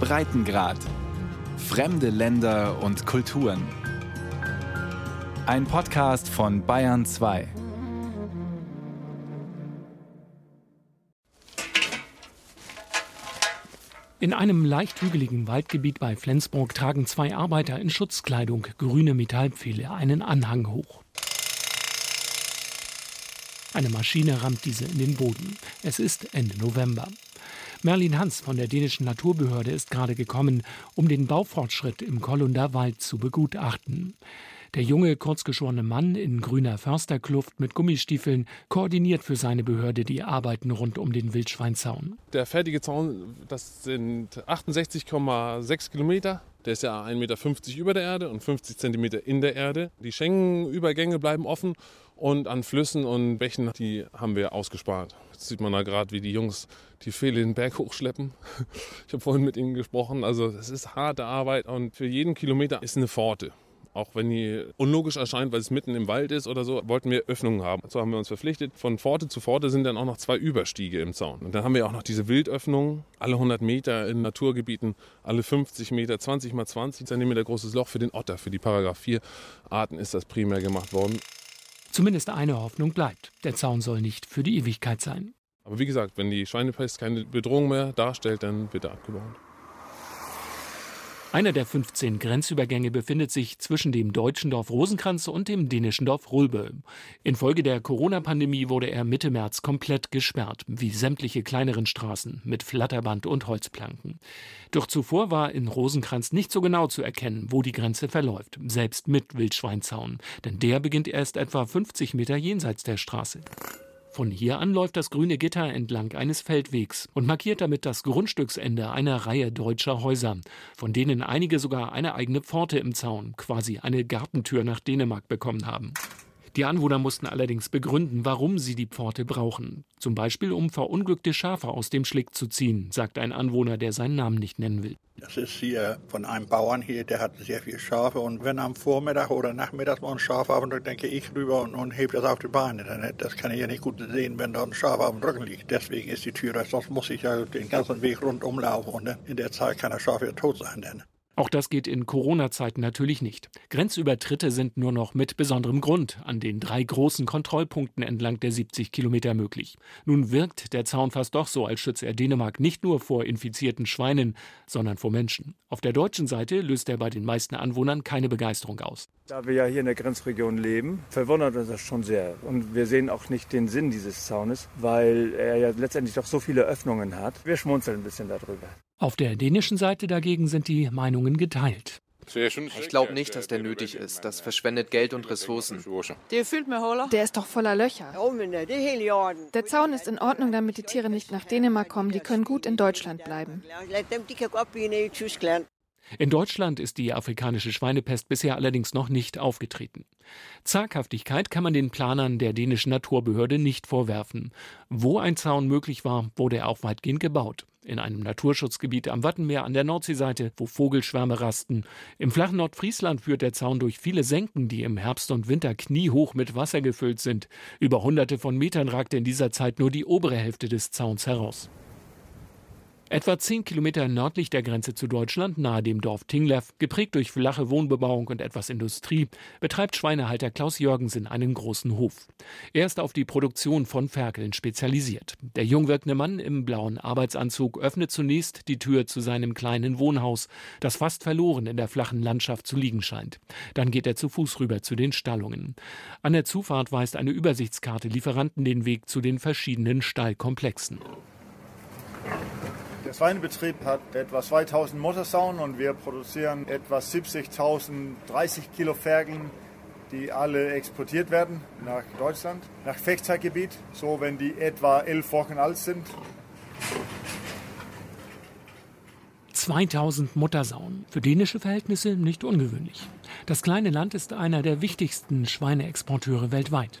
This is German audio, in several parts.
Breitengrad. Fremde Länder und Kulturen. Ein Podcast von Bayern 2. In einem leicht hügeligen Waldgebiet bei Flensburg tragen zwei Arbeiter in Schutzkleidung grüne Metallpfähle einen Anhang hoch. Eine Maschine rammt diese in den Boden. Es ist Ende November. Merlin Hans von der dänischen Naturbehörde ist gerade gekommen, um den Baufortschritt im Kollunder Wald zu begutachten. Der junge, kurzgeschorene Mann in grüner Försterkluft mit Gummistiefeln koordiniert für seine Behörde die Arbeiten rund um den Wildschweinzaun. Der fertige Zaun, das sind 68,6 Kilometer. Der ist ja 1,50 Meter über der Erde und 50 Zentimeter in der Erde. Die Schengenübergänge bleiben offen und an Flüssen und Bächen, die haben wir ausgespart. Jetzt sieht man da gerade, wie die Jungs die Pfähle den Berg hochschleppen. Ich habe vorhin mit ihnen gesprochen. Also es ist harte Arbeit und für jeden Kilometer ist eine Pforte. Auch wenn die unlogisch erscheint, weil es mitten im Wald ist oder so, wollten wir Öffnungen haben. So haben wir uns verpflichtet. Von Pforte zu Pforte sind dann auch noch zwei Überstiege im Zaun. Und dann haben wir auch noch diese Wildöffnungen, alle 100 Meter in Naturgebieten, alle 50 Meter, 20 mal 20 Zentimeter großes Loch für den Otter. Für die Paragraph 4 Arten ist das primär gemacht worden. Zumindest eine Hoffnung bleibt. Der Zaun soll nicht für die Ewigkeit sein. Aber wie gesagt, wenn die Schweinepest keine Bedrohung mehr darstellt, dann wird er abgebaut. Einer der 15 Grenzübergänge befindet sich zwischen dem deutschen Dorf Rosenkranz und dem dänischen Dorf Rulbö. Infolge der Corona-Pandemie wurde er Mitte März komplett gesperrt, wie sämtliche kleineren Straßen mit Flatterband und Holzplanken. Doch zuvor war in Rosenkranz nicht so genau zu erkennen, wo die Grenze verläuft, selbst mit Wildschweinzaun, denn der beginnt erst etwa 50 Meter jenseits der Straße. Von hier an läuft das grüne Gitter entlang eines Feldwegs und markiert damit das Grundstücksende einer Reihe deutscher Häuser, von denen einige sogar eine eigene Pforte im Zaun, quasi eine Gartentür nach Dänemark bekommen haben. Die Anwohner mussten allerdings begründen, warum sie die Pforte brauchen. Zum Beispiel, um verunglückte Schafe aus dem Schlick zu ziehen, sagt ein Anwohner, der seinen Namen nicht nennen will. Das ist hier von einem Bauern hier, der hat sehr viele Schafe. Und wenn am Vormittag oder Nachmittag mal ein Schaf auf dem Rücken, denke ich rüber und, und hebe das auf die Beine. Das kann ich ja nicht gut sehen, wenn da ein Schaf auf dem Rücken liegt. Deswegen ist die Tür, sonst muss ich ja den ganzen Weg rundum laufen. Und in der Zeit kann das Schaf ja tot sein. Denn. Auch das geht in Corona-Zeiten natürlich nicht. Grenzübertritte sind nur noch mit besonderem Grund an den drei großen Kontrollpunkten entlang der 70 Kilometer möglich. Nun wirkt der Zaun fast doch so, als schütze er Dänemark nicht nur vor infizierten Schweinen, sondern vor Menschen. Auf der deutschen Seite löst er bei den meisten Anwohnern keine Begeisterung aus. Da wir ja hier in der Grenzregion leben, verwundert uns das schon sehr. Und wir sehen auch nicht den Sinn dieses Zaunes, weil er ja letztendlich doch so viele Öffnungen hat. Wir schmunzeln ein bisschen darüber. Auf der dänischen Seite dagegen sind die Meinungen geteilt. Ich glaube nicht, dass der nötig ist. Das verschwendet Geld und Ressourcen. Der ist doch voller Löcher. Der Zaun ist in Ordnung, damit die Tiere nicht nach Dänemark kommen. Die können gut in Deutschland bleiben. In Deutschland ist die afrikanische Schweinepest bisher allerdings noch nicht aufgetreten. Zaghaftigkeit kann man den Planern der dänischen Naturbehörde nicht vorwerfen. Wo ein Zaun möglich war, wurde er auch weitgehend gebaut. In einem Naturschutzgebiet am Wattenmeer an der Nordseeseite, wo Vogelschwärme rasten. Im flachen Nordfriesland führt der Zaun durch viele Senken, die im Herbst und Winter kniehoch mit Wasser gefüllt sind. Über hunderte von Metern ragte in dieser Zeit nur die obere Hälfte des Zauns heraus. Etwa zehn Kilometer nördlich der Grenze zu Deutschland, nahe dem Dorf Tinglev, geprägt durch flache Wohnbebauung und etwas Industrie, betreibt Schweinehalter Klaus Jörgensen einen großen Hof. Er ist auf die Produktion von Ferkeln spezialisiert. Der jung wirkende Mann im blauen Arbeitsanzug öffnet zunächst die Tür zu seinem kleinen Wohnhaus, das fast verloren in der flachen Landschaft zu liegen scheint. Dann geht er zu Fuß rüber zu den Stallungen. An der Zufahrt weist eine Übersichtskarte Lieferanten den Weg zu den verschiedenen Stallkomplexen. Der Schweinebetrieb hat etwa 2000 Muttersauen und wir produzieren etwa 70.000 30 Kilo Ferkeln, die alle exportiert werden nach Deutschland, nach Fechtzeitgebiet, so wenn die etwa elf Wochen alt sind. 2000 Muttersauen. Für dänische Verhältnisse nicht ungewöhnlich. Das kleine Land ist einer der wichtigsten Schweineexporteure weltweit.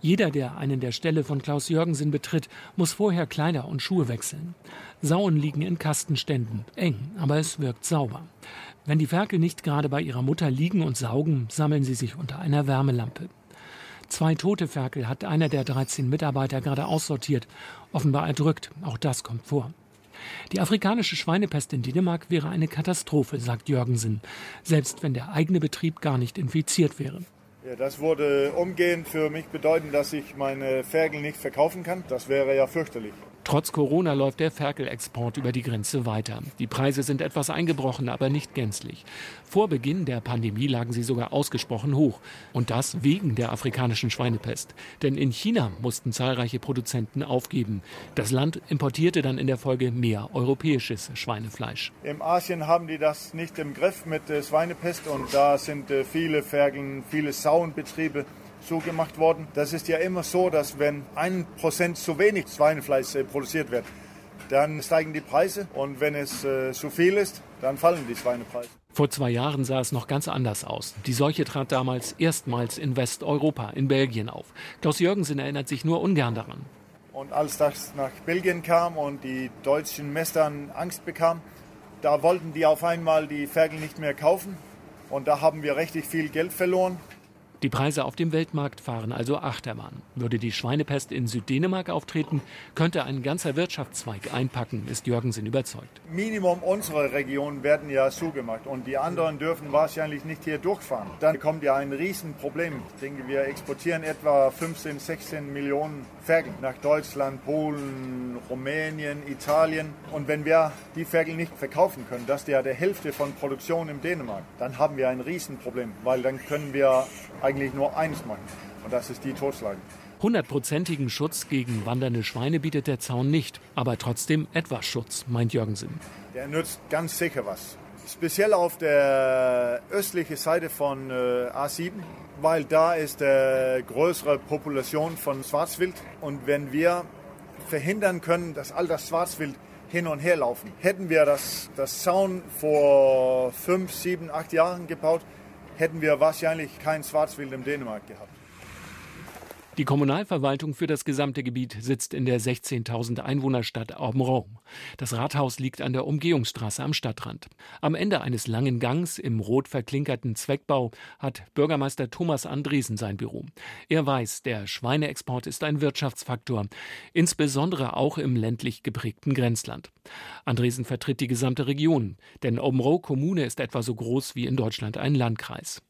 Jeder, der einen der Ställe von Klaus Jörgensen betritt, muss vorher Kleider und Schuhe wechseln. Sauen liegen in Kastenständen, eng, aber es wirkt sauber. Wenn die Ferkel nicht gerade bei ihrer Mutter liegen und saugen, sammeln sie sich unter einer Wärmelampe. Zwei tote Ferkel hat einer der 13 Mitarbeiter gerade aussortiert, offenbar erdrückt, auch das kommt vor. Die afrikanische Schweinepest in Dänemark wäre eine Katastrophe, sagt Jürgensen, selbst wenn der eigene Betrieb gar nicht infiziert wäre. Ja, das würde umgehend für mich bedeuten, dass ich meine Ferkel nicht verkaufen kann. Das wäre ja fürchterlich. Trotz Corona läuft der Ferkelexport über die Grenze weiter. Die Preise sind etwas eingebrochen, aber nicht gänzlich. Vor Beginn der Pandemie lagen sie sogar ausgesprochen hoch. Und das wegen der afrikanischen Schweinepest. Denn in China mussten zahlreiche Produzenten aufgeben. Das Land importierte dann in der Folge mehr europäisches Schweinefleisch. Im Asien haben die das nicht im Griff mit der Schweinepest und da sind äh, viele Ferkeln, viele Sauenbetriebe so gemacht worden. Das ist ja immer so, dass wenn ein Prozent zu wenig Schweinefleisch äh, produziert wird, dann steigen die Preise und wenn es äh, zu viel ist, dann fallen die Schweinepreise. Vor zwei Jahren sah es noch ganz anders aus. Die Seuche trat damals erstmals in Westeuropa, in Belgien auf. Klaus Jürgensen erinnert sich nur ungern daran. Und als das nach Belgien kam und die deutschen Messern Angst bekamen, da wollten die auf einmal die Ferkel nicht mehr kaufen. Und da haben wir richtig viel Geld verloren. Die Preise auf dem Weltmarkt fahren also Achterbahn. Würde die Schweinepest in Süddänemark auftreten, könnte ein ganzer Wirtschaftszweig einpacken, ist Jürgensen überzeugt. Minimum unsere Regionen werden ja zugemacht und die anderen dürfen wahrscheinlich nicht hier durchfahren. Dann kommt ja ein Riesenproblem. Ich denke, wir exportieren etwa 15, 16 Millionen Ferkel nach Deutschland, Polen, Rumänien, Italien. Und wenn wir die Ferkel nicht verkaufen können, das ist ja der Hälfte von Produktion in Dänemark, dann haben wir ein Riesenproblem, weil dann können wir eigentlich nur eins machen. Und das ist die totschlagen. Hundertprozentigen Schutz gegen wandernde Schweine bietet der Zaun nicht, aber trotzdem etwas Schutz, meint Jürgensen. Der nützt ganz sicher was. Speziell auf der östlichen Seite von äh, A7, weil da ist eine größere Population von Schwarzwild. Und wenn wir verhindern können, dass all das Schwarzwild hin und her laufen, hätten wir das, das Zaun vor fünf, sieben, acht Jahren gebaut, hätten wir wahrscheinlich kein Schwarzwild im Dänemark gehabt. Die Kommunalverwaltung für das gesamte Gebiet sitzt in der 16.000 Einwohnerstadt Aubenraum. Das Rathaus liegt an der Umgehungsstraße am Stadtrand. Am Ende eines langen Gangs im rot verklinkerten Zweckbau hat Bürgermeister Thomas Andresen sein Büro. Er weiß, der Schweineexport ist ein Wirtschaftsfaktor, insbesondere auch im ländlich geprägten Grenzland. Andresen vertritt die gesamte Region, denn Aubenrow Kommune ist etwa so groß wie in Deutschland ein Landkreis.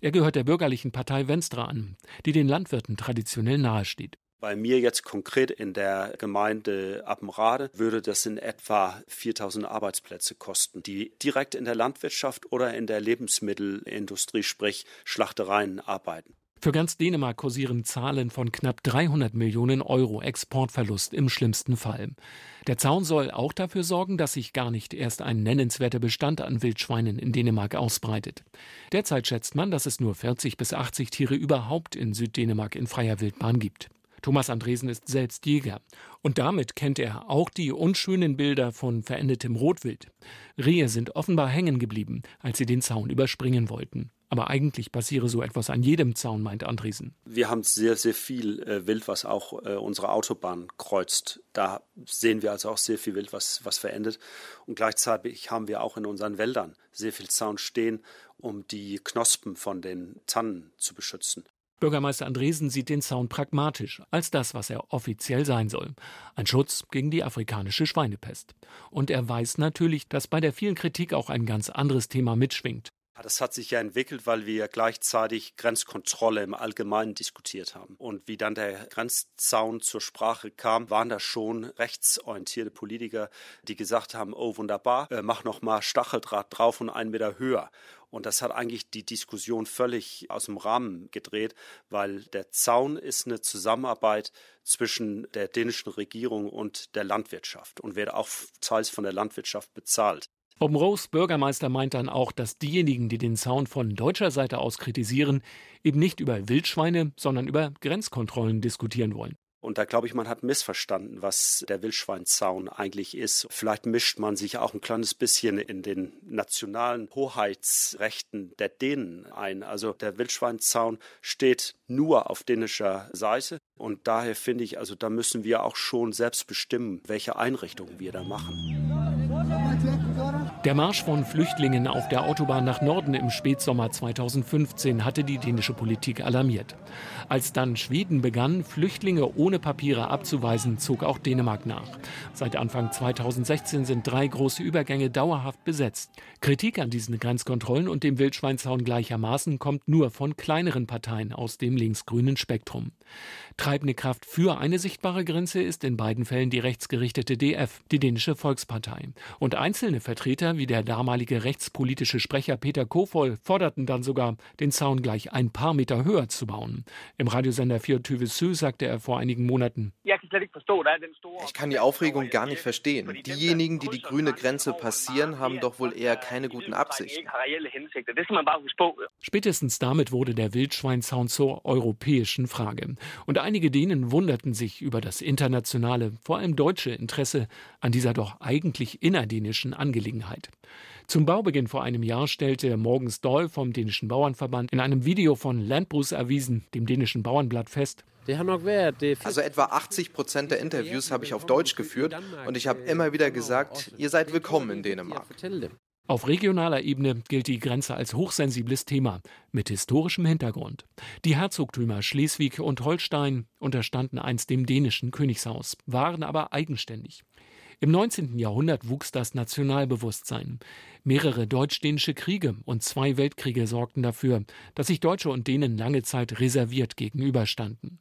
Er gehört der bürgerlichen Partei Venstre an, die den Landwirten traditionell traditionell nahesteht. Bei mir jetzt konkret in der Gemeinde Appenrade würde das in etwa 4000 Arbeitsplätze kosten, die direkt in der Landwirtschaft oder in der Lebensmittelindustrie, sprich Schlachtereien arbeiten. Für ganz Dänemark kursieren Zahlen von knapp 300 Millionen Euro Exportverlust im schlimmsten Fall. Der Zaun soll auch dafür sorgen, dass sich gar nicht erst ein nennenswerter Bestand an Wildschweinen in Dänemark ausbreitet. Derzeit schätzt man, dass es nur 40 bis 80 Tiere überhaupt in Süddänemark in freier Wildbahn gibt. Thomas Andresen ist selbst Jäger. Und damit kennt er auch die unschönen Bilder von verendetem Rotwild. Rehe sind offenbar hängen geblieben, als sie den Zaun überspringen wollten. Aber eigentlich passiere so etwas an jedem Zaun, meint Andresen. Wir haben sehr, sehr viel äh, Wild, was auch äh, unsere Autobahn kreuzt. Da sehen wir also auch sehr viel Wild, was, was verendet. Und gleichzeitig haben wir auch in unseren Wäldern sehr viel Zaun stehen, um die Knospen von den Tannen zu beschützen. Bürgermeister Andresen sieht den Zaun pragmatisch als das, was er offiziell sein soll. Ein Schutz gegen die afrikanische Schweinepest. Und er weiß natürlich, dass bei der vielen Kritik auch ein ganz anderes Thema mitschwingt. Das hat sich ja entwickelt, weil wir gleichzeitig Grenzkontrolle im Allgemeinen diskutiert haben. Und wie dann der Grenzzaun zur Sprache kam, waren da schon rechtsorientierte Politiker, die gesagt haben, oh wunderbar, äh, mach noch mal Stacheldraht drauf und einen Meter höher. Und das hat eigentlich die Diskussion völlig aus dem Rahmen gedreht, weil der Zaun ist eine Zusammenarbeit zwischen der dänischen Regierung und der Landwirtschaft und wird auch teils von der Landwirtschaft bezahlt. Obmrows Bürgermeister meint dann auch, dass diejenigen, die den Zaun von deutscher Seite aus kritisieren, eben nicht über Wildschweine, sondern über Grenzkontrollen diskutieren wollen. Und da glaube ich, man hat missverstanden, was der Wildschweinzaun eigentlich ist. Vielleicht mischt man sich auch ein kleines bisschen in den nationalen Hoheitsrechten der Dänen ein. Also der Wildschweinzaun steht nur auf dänischer Seite. Und daher finde ich, also da müssen wir auch schon selbst bestimmen, welche Einrichtungen wir da machen. Der Marsch von Flüchtlingen auf der Autobahn nach Norden im Spätsommer 2015 hatte die dänische Politik alarmiert. Als dann Schweden begann, Flüchtlinge ohne Papiere abzuweisen, zog auch Dänemark nach. Seit Anfang 2016 sind drei große Übergänge dauerhaft besetzt. Kritik an diesen Grenzkontrollen und dem Wildschweinzaun gleichermaßen kommt nur von kleineren Parteien aus dem linksgrünen Spektrum. Treibende Kraft für eine sichtbare Grenze ist in beiden Fällen die rechtsgerichtete DF, die dänische Volkspartei. Und einzelne Vertreter wie der damalige rechtspolitische Sprecher Peter Kofol forderten dann sogar, den Zaun gleich ein paar Meter höher zu bauen. Im Radiosender Fjord Sü sagte er vor einigen Monaten. Ich kann die Aufregung gar nicht verstehen. Diejenigen, die die grüne Grenze passieren, haben doch wohl eher keine guten Absichten. Spätestens damit wurde der Wildschweinzaun zur europäischen Frage. Und einige Dänen wunderten sich über das internationale, vor allem deutsche Interesse an dieser doch eigentlich innerdänischen Angelegenheit. Zum Baubeginn vor einem Jahr stellte Morgens Doll vom dänischen Bauernverband in einem Video von Landbrugserwiesen, dem dänischen Bauernblatt, fest, also etwa 80 Prozent der Interviews habe ich auf Deutsch geführt und ich habe immer wieder gesagt, ihr seid willkommen in Dänemark. Auf regionaler Ebene gilt die Grenze als hochsensibles Thema mit historischem Hintergrund. Die Herzogtümer Schleswig und Holstein unterstanden einst dem dänischen Königshaus, waren aber eigenständig. Im 19. Jahrhundert wuchs das Nationalbewusstsein. Mehrere deutsch-dänische Kriege und zwei Weltkriege sorgten dafür, dass sich Deutsche und Dänen lange Zeit reserviert gegenüberstanden.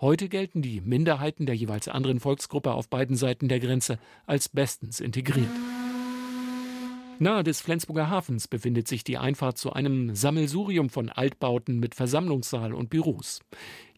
Heute gelten die Minderheiten der jeweils anderen Volksgruppe auf beiden Seiten der Grenze als bestens integriert. Nahe des Flensburger Hafens befindet sich die Einfahrt zu einem Sammelsurium von Altbauten mit Versammlungssaal und Büros.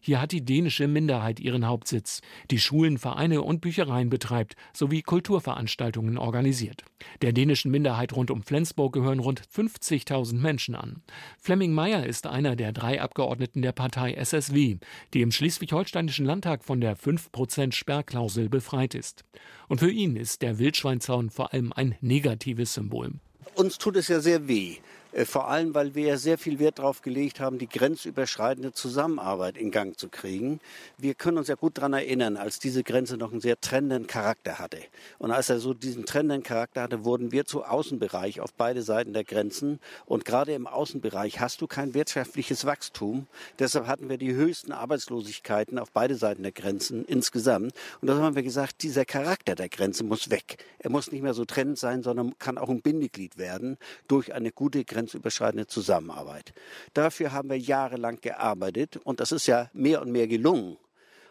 Hier hat die dänische Minderheit ihren Hauptsitz, die Schulen, Vereine und Büchereien betreibt, sowie Kulturveranstaltungen organisiert. Der dänischen Minderheit rund um Flensburg gehören rund 50.000 Menschen an. Flemming Meyer ist einer der drei Abgeordneten der Partei SSW, die im schleswig-holsteinischen Landtag von der 5% Sperrklausel befreit ist. Und für ihn ist der Wildschweinzaun vor allem ein negatives Symbol. Uns tut es ja sehr weh, vor allem, weil wir sehr viel Wert darauf gelegt haben, die grenzüberschreitende Zusammenarbeit in Gang zu kriegen. Wir können uns ja gut daran erinnern, als diese Grenze noch einen sehr trennenden Charakter hatte. Und als er so diesen trennenden Charakter hatte, wurden wir zu Außenbereich auf beide Seiten der Grenzen. Und gerade im Außenbereich hast du kein wirtschaftliches Wachstum. Deshalb hatten wir die höchsten Arbeitslosigkeiten auf beide Seiten der Grenzen insgesamt. Und da haben wir gesagt, dieser Charakter der Grenze muss weg. Er muss nicht mehr so trennend sein, sondern kann auch ein Bindeglied werden durch eine gute Grenze grenzüberschreitende Zusammenarbeit. Dafür haben wir jahrelang gearbeitet und das ist ja mehr und mehr gelungen.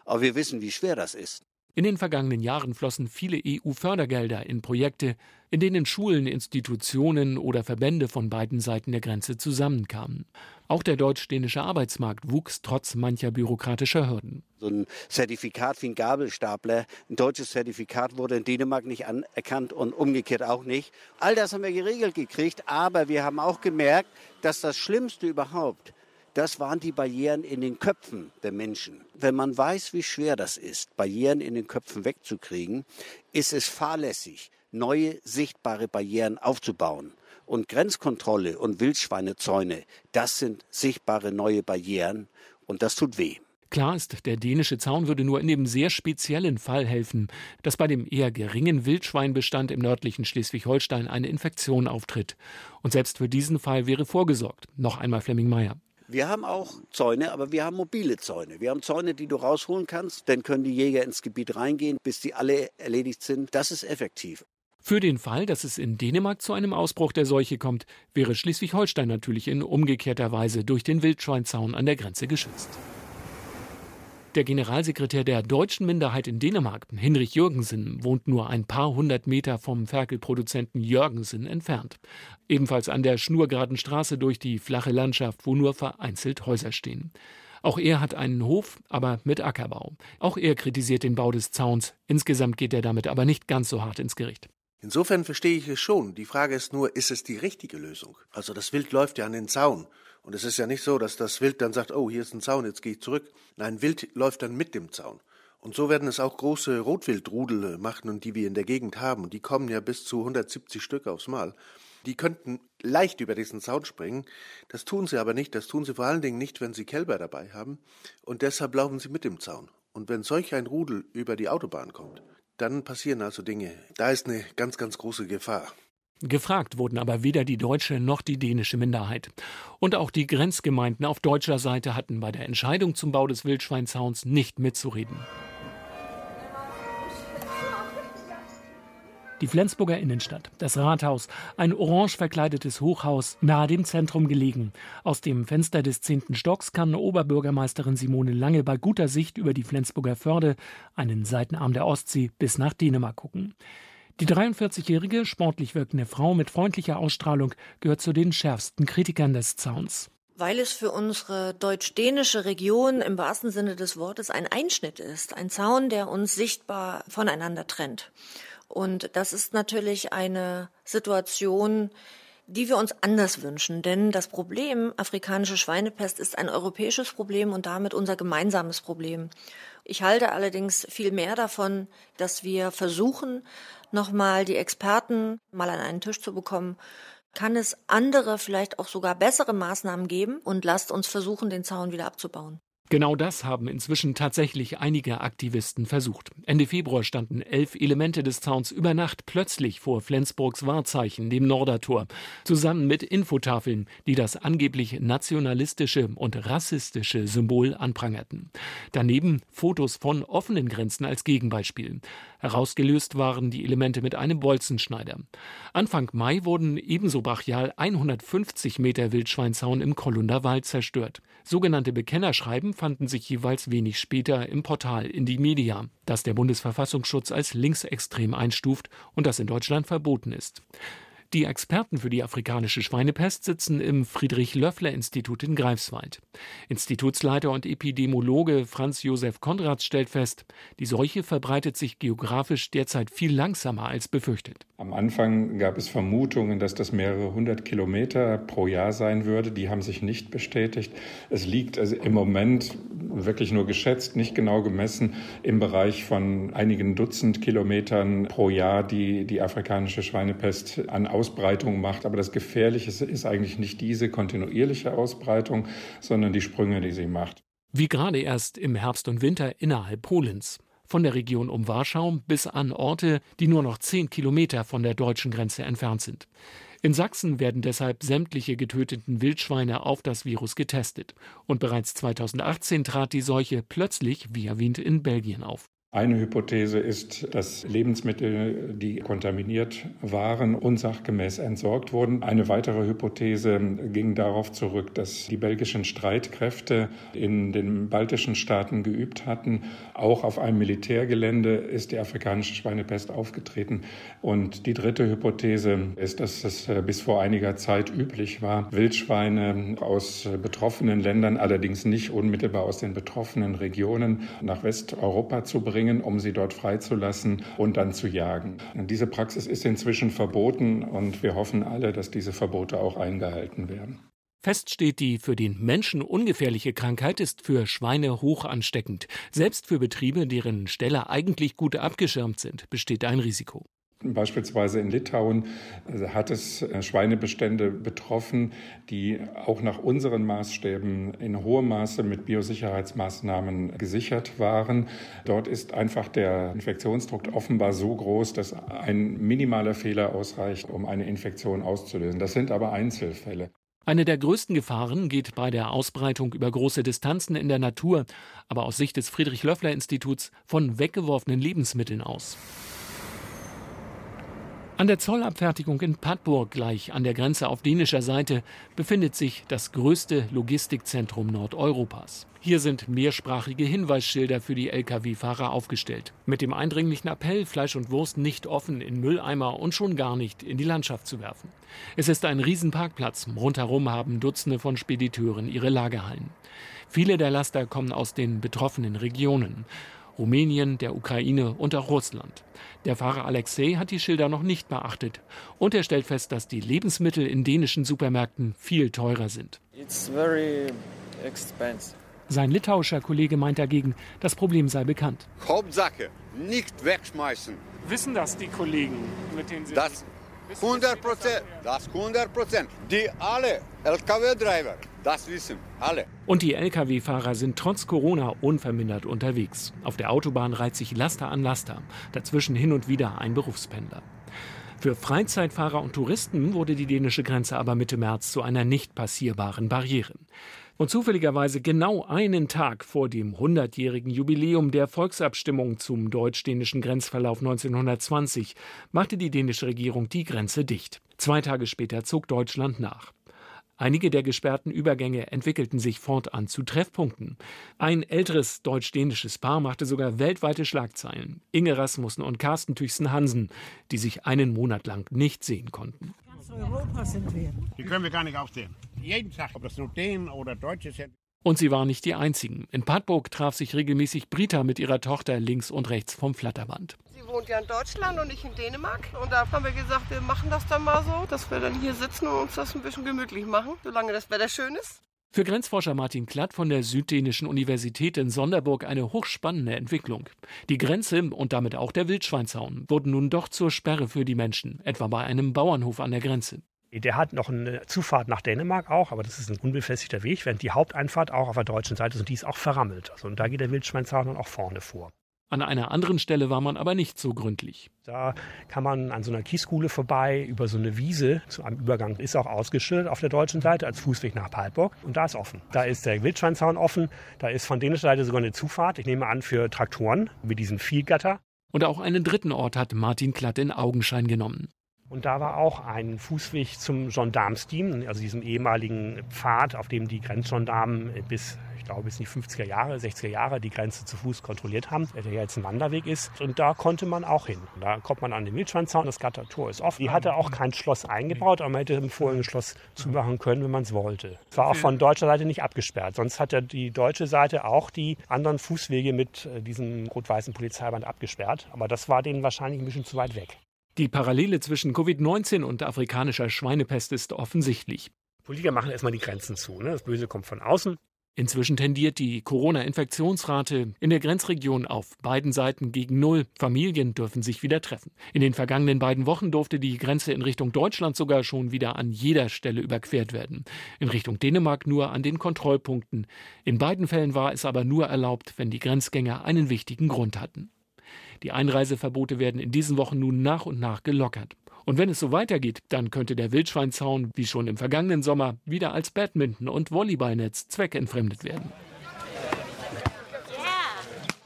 Aber wir wissen, wie schwer das ist. In den vergangenen Jahren flossen viele EU-Fördergelder in Projekte, in denen Schulen, Institutionen oder Verbände von beiden Seiten der Grenze zusammenkamen. Auch der deutsch-dänische Arbeitsmarkt wuchs trotz mancher bürokratischer Hürden. So ein Zertifikat wie ein Gabelstapler, ein deutsches Zertifikat wurde in Dänemark nicht anerkannt und umgekehrt auch nicht. All das haben wir geregelt gekriegt, aber wir haben auch gemerkt, dass das Schlimmste überhaupt das waren die Barrieren in den Köpfen der Menschen. Wenn man weiß, wie schwer das ist, Barrieren in den Köpfen wegzukriegen, ist es fahrlässig, neue sichtbare Barrieren aufzubauen. Und Grenzkontrolle und Wildschweinezäune, das sind sichtbare neue Barrieren und das tut weh. Klar ist, der dänische Zaun würde nur in dem sehr speziellen Fall helfen, dass bei dem eher geringen Wildschweinbestand im nördlichen Schleswig-Holstein eine Infektion auftritt. Und selbst für diesen Fall wäre vorgesorgt. Noch einmal Flemming Meyer. Wir haben auch Zäune, aber wir haben mobile Zäune. Wir haben Zäune, die du rausholen kannst. Dann können die Jäger ins Gebiet reingehen, bis die alle erledigt sind. Das ist effektiv. Für den Fall, dass es in Dänemark zu einem Ausbruch der Seuche kommt, wäre Schleswig-Holstein natürlich in umgekehrter Weise durch den Wildschweinzaun an der Grenze geschützt. Der Generalsekretär der deutschen Minderheit in Dänemark, Hinrich Jürgensen, wohnt nur ein paar hundert Meter vom Ferkelproduzenten Jürgensen entfernt. Ebenfalls an der schnurgeraden Straße durch die flache Landschaft, wo nur vereinzelt Häuser stehen. Auch er hat einen Hof, aber mit Ackerbau. Auch er kritisiert den Bau des Zauns. Insgesamt geht er damit aber nicht ganz so hart ins Gericht. Insofern verstehe ich es schon. Die Frage ist nur, ist es die richtige Lösung? Also das Wild läuft ja an den Zaun. Und es ist ja nicht so, dass das Wild dann sagt, oh, hier ist ein Zaun, jetzt gehe ich zurück. Nein, Wild läuft dann mit dem Zaun. Und so werden es auch große Rotwildrudel machen, und die wir in der Gegend haben. Die kommen ja bis zu 170 Stück aufs Mal. Die könnten leicht über diesen Zaun springen. Das tun sie aber nicht. Das tun sie vor allen Dingen nicht, wenn sie Kälber dabei haben. Und deshalb laufen sie mit dem Zaun. Und wenn solch ein Rudel über die Autobahn kommt, dann passieren also Dinge. Da ist eine ganz, ganz große Gefahr. Gefragt wurden aber weder die deutsche noch die dänische Minderheit. Und auch die Grenzgemeinden auf deutscher Seite hatten bei der Entscheidung zum Bau des Wildschweinzauns nicht mitzureden. Die Flensburger Innenstadt, das Rathaus, ein orange verkleidetes Hochhaus, nahe dem Zentrum gelegen. Aus dem Fenster des zehnten Stocks kann Oberbürgermeisterin Simone Lange bei guter Sicht über die Flensburger Förde, einen Seitenarm der Ostsee, bis nach Dänemark gucken. Die 43-jährige, sportlich wirkende Frau mit freundlicher Ausstrahlung gehört zu den schärfsten Kritikern des Zauns weil es für unsere deutsch-dänische Region im wahrsten Sinne des Wortes ein Einschnitt ist, ein Zaun, der uns sichtbar voneinander trennt. Und das ist natürlich eine Situation, die wir uns anders wünschen. Denn das Problem afrikanische Schweinepest ist ein europäisches Problem und damit unser gemeinsames Problem. Ich halte allerdings viel mehr davon, dass wir versuchen, nochmal die Experten mal an einen Tisch zu bekommen. Kann es andere, vielleicht auch sogar bessere Maßnahmen geben? Und lasst uns versuchen, den Zaun wieder abzubauen. Genau das haben inzwischen tatsächlich einige Aktivisten versucht. Ende Februar standen elf Elemente des Zauns über Nacht plötzlich vor Flensburgs Wahrzeichen, dem Nordertor, zusammen mit Infotafeln, die das angeblich nationalistische und rassistische Symbol anprangerten. Daneben Fotos von offenen Grenzen als Gegenbeispiel. Herausgelöst waren die Elemente mit einem Bolzenschneider. Anfang Mai wurden ebenso brachial 150 Meter Wildschweinzaun im Kollunder Wald zerstört. Sogenannte Bekennerschreiben fanden sich jeweils wenig später im Portal in die Media, das der Bundesverfassungsschutz als linksextrem einstuft und das in Deutschland verboten ist. Die Experten für die afrikanische Schweinepest sitzen im Friedrich-Löffler-Institut in Greifswald. Institutsleiter und Epidemiologe Franz Josef Konrads stellt fest, die Seuche verbreitet sich geografisch derzeit viel langsamer als befürchtet. Am Anfang gab es Vermutungen, dass das mehrere hundert Kilometer pro Jahr sein würde. Die haben sich nicht bestätigt. Es liegt also im Moment wirklich nur geschätzt, nicht genau gemessen, im Bereich von einigen Dutzend Kilometern pro Jahr, die die afrikanische Schweinepest an Ausbreitung macht. Aber das Gefährliche ist eigentlich nicht diese kontinuierliche Ausbreitung, sondern die Sprünge, die sie macht. Wie gerade erst im Herbst und Winter innerhalb Polens. Von der Region um Warschau bis an Orte, die nur noch zehn Kilometer von der deutschen Grenze entfernt sind. In Sachsen werden deshalb sämtliche getöteten Wildschweine auf das Virus getestet. Und bereits 2018 trat die Seuche plötzlich, wie erwähnt, in Belgien auf. Eine Hypothese ist, dass Lebensmittel, die kontaminiert waren, unsachgemäß entsorgt wurden. Eine weitere Hypothese ging darauf zurück, dass die belgischen Streitkräfte in den baltischen Staaten geübt hatten. Auch auf einem Militärgelände ist die afrikanische Schweinepest aufgetreten. Und die dritte Hypothese ist, dass es bis vor einiger Zeit üblich war, Wildschweine aus betroffenen Ländern, allerdings nicht unmittelbar aus den betroffenen Regionen, nach Westeuropa zu bringen bringen, um sie dort freizulassen und dann zu jagen. Und diese Praxis ist inzwischen verboten und wir hoffen alle, dass diese Verbote auch eingehalten werden. Fest steht, die für den Menschen ungefährliche Krankheit ist für Schweine hoch ansteckend. Selbst für Betriebe, deren Ställe eigentlich gut abgeschirmt sind, besteht ein Risiko. Beispielsweise in Litauen äh, hat es äh, Schweinebestände betroffen, die auch nach unseren Maßstäben in hohem Maße mit Biosicherheitsmaßnahmen gesichert waren. Dort ist einfach der Infektionsdruck offenbar so groß, dass ein minimaler Fehler ausreicht, um eine Infektion auszulösen. Das sind aber Einzelfälle. Eine der größten Gefahren geht bei der Ausbreitung über große Distanzen in der Natur, aber aus Sicht des Friedrich-Löffler-Instituts von weggeworfenen Lebensmitteln aus. An der Zollabfertigung in Padburg, gleich an der Grenze auf dänischer Seite, befindet sich das größte Logistikzentrum Nordeuropas. Hier sind mehrsprachige Hinweisschilder für die Lkw-Fahrer aufgestellt. Mit dem eindringlichen Appell, Fleisch und Wurst nicht offen in Mülleimer und schon gar nicht in die Landschaft zu werfen. Es ist ein Riesenparkplatz. Rundherum haben Dutzende von Spediteuren ihre Lagerhallen. Viele der Laster kommen aus den betroffenen Regionen. Rumänien, der Ukraine und auch Russland. Der Fahrer Alexei hat die Schilder noch nicht beachtet und er stellt fest, dass die Lebensmittel in dänischen Supermärkten viel teurer sind. Sein litauischer Kollege meint dagegen, das Problem sei bekannt. Hauptsache, nicht wegschmeißen. Wissen das die Kollegen, mit denen Sie. Das 100 Prozent. Das 100 Prozent. Die alle LKW-Driver, das wissen alle. Und die Lkw-Fahrer sind trotz Corona unvermindert unterwegs. Auf der Autobahn reiht sich Laster an Laster. Dazwischen hin und wieder ein Berufspendler. Für Freizeitfahrer und Touristen wurde die dänische Grenze aber Mitte März zu einer nicht passierbaren Barriere. Und zufälligerweise genau einen Tag vor dem 100-jährigen Jubiläum der Volksabstimmung zum deutsch-dänischen Grenzverlauf 1920 machte die dänische Regierung die Grenze dicht. Zwei Tage später zog Deutschland nach. Einige der gesperrten Übergänge entwickelten sich fortan zu Treffpunkten. Ein älteres deutsch-dänisches Paar machte sogar weltweite Schlagzeilen. Inge Rasmussen und Carsten Tüchsen Hansen, die sich einen Monat lang nicht sehen konnten. Europa sind wir. Die können wir gar nicht aufsehen. Jeden Tag, ob das nur Dänen oder Deutsche sind. Und sie waren nicht die einzigen. In Padburg traf sich regelmäßig Brita mit ihrer Tochter links und rechts vom Flatterband. Sie wohnt ja in Deutschland und nicht in Dänemark. Und da haben wir gesagt, wir machen das dann mal so, dass wir dann hier sitzen und uns das ein bisschen gemütlich machen, solange das Wetter schön ist. Für Grenzforscher Martin Klatt von der Süddänischen Universität in Sonderburg eine hochspannende Entwicklung. Die Grenze und damit auch der Wildschweinzaun wurden nun doch zur Sperre für die Menschen, etwa bei einem Bauernhof an der Grenze. Der hat noch eine Zufahrt nach Dänemark auch, aber das ist ein unbefestigter Weg, während die Haupteinfahrt auch auf der deutschen Seite ist und die ist auch verrammelt. Also, und da geht der Wildschweinzaun dann auch vorne vor. An einer anderen Stelle war man aber nicht so gründlich. Da kann man an so einer Kieskuhle vorbei, über so eine Wiese zu einem Übergang ist auch ausgeschildert auf der deutschen Seite als Fußweg nach Palburg und da ist offen. Da ist der Wildschweinzaun offen, da ist von dänischer Seite sogar eine Zufahrt, ich nehme an für Traktoren mit diesem Viehgatter. Und auch einen dritten Ort hat Martin Klatt in Augenschein genommen. Und da war auch ein Fußweg zum Gendarmsteam, also diesem ehemaligen Pfad, auf dem die Grenzgendarmen bis glaube bis in die 50er Jahre, 60er Jahre die Grenze zu Fuß kontrolliert haben, der ja jetzt ein Wanderweg ist. Und da konnte man auch hin. Da kommt man an den Wildschweinzaun, das Gattertor ist offen. Die hatte auch kein Schloss eingebaut, aber man hätte im Vorigen Schloss zumachen können, wenn man es wollte. Es war auch von deutscher Seite nicht abgesperrt. Sonst hat ja die deutsche Seite auch die anderen Fußwege mit äh, diesem rot-weißen Polizeiband abgesperrt. Aber das war denen wahrscheinlich ein bisschen zu weit weg. Die Parallele zwischen Covid-19 und afrikanischer Schweinepest ist offensichtlich. Politiker machen erstmal die Grenzen zu. Ne? Das Böse kommt von außen. Inzwischen tendiert die Corona-Infektionsrate in der Grenzregion auf beiden Seiten gegen Null. Familien dürfen sich wieder treffen. In den vergangenen beiden Wochen durfte die Grenze in Richtung Deutschland sogar schon wieder an jeder Stelle überquert werden. In Richtung Dänemark nur an den Kontrollpunkten. In beiden Fällen war es aber nur erlaubt, wenn die Grenzgänger einen wichtigen Grund hatten. Die Einreiseverbote werden in diesen Wochen nun nach und nach gelockert. Und wenn es so weitergeht, dann könnte der Wildschweinzaun, wie schon im vergangenen Sommer, wieder als Badminton- und Volleyballnetz zweckentfremdet werden.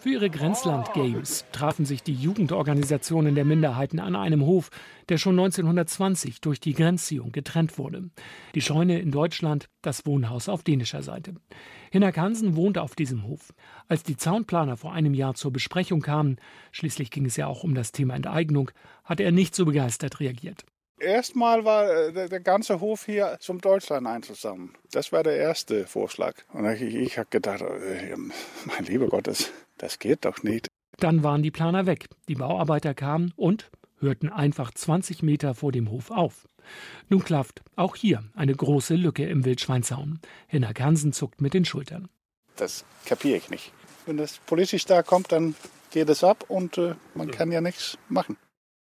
Für ihre Grenzland-Games trafen sich die Jugendorganisationen der Minderheiten an einem Hof, der schon 1920 durch die Grenzziehung getrennt wurde. Die Scheune in Deutschland, das Wohnhaus auf dänischer Seite. Hinak Hansen wohnte auf diesem Hof. Als die Zaunplaner vor einem Jahr zur Besprechung kamen, schließlich ging es ja auch um das Thema Enteignung, hat er nicht so begeistert reagiert. Erstmal war äh, der, ganze Hof hier zum Deutschland einzusammeln. Das war der erste Vorschlag. Und ich, ich habe gedacht, äh, mein lieber Gott, das, das geht doch nicht. Dann waren die Planer weg. Die Bauarbeiter kamen und hörten einfach 20 Meter vor dem Hof auf. Nun klafft auch hier eine große Lücke im Wildschweinzaun. Hinner Hansen zuckt mit den Schultern. Das kapiere ich nicht. Wenn das politisch da kommt, dann geht es ab und äh, man kann ja nichts machen.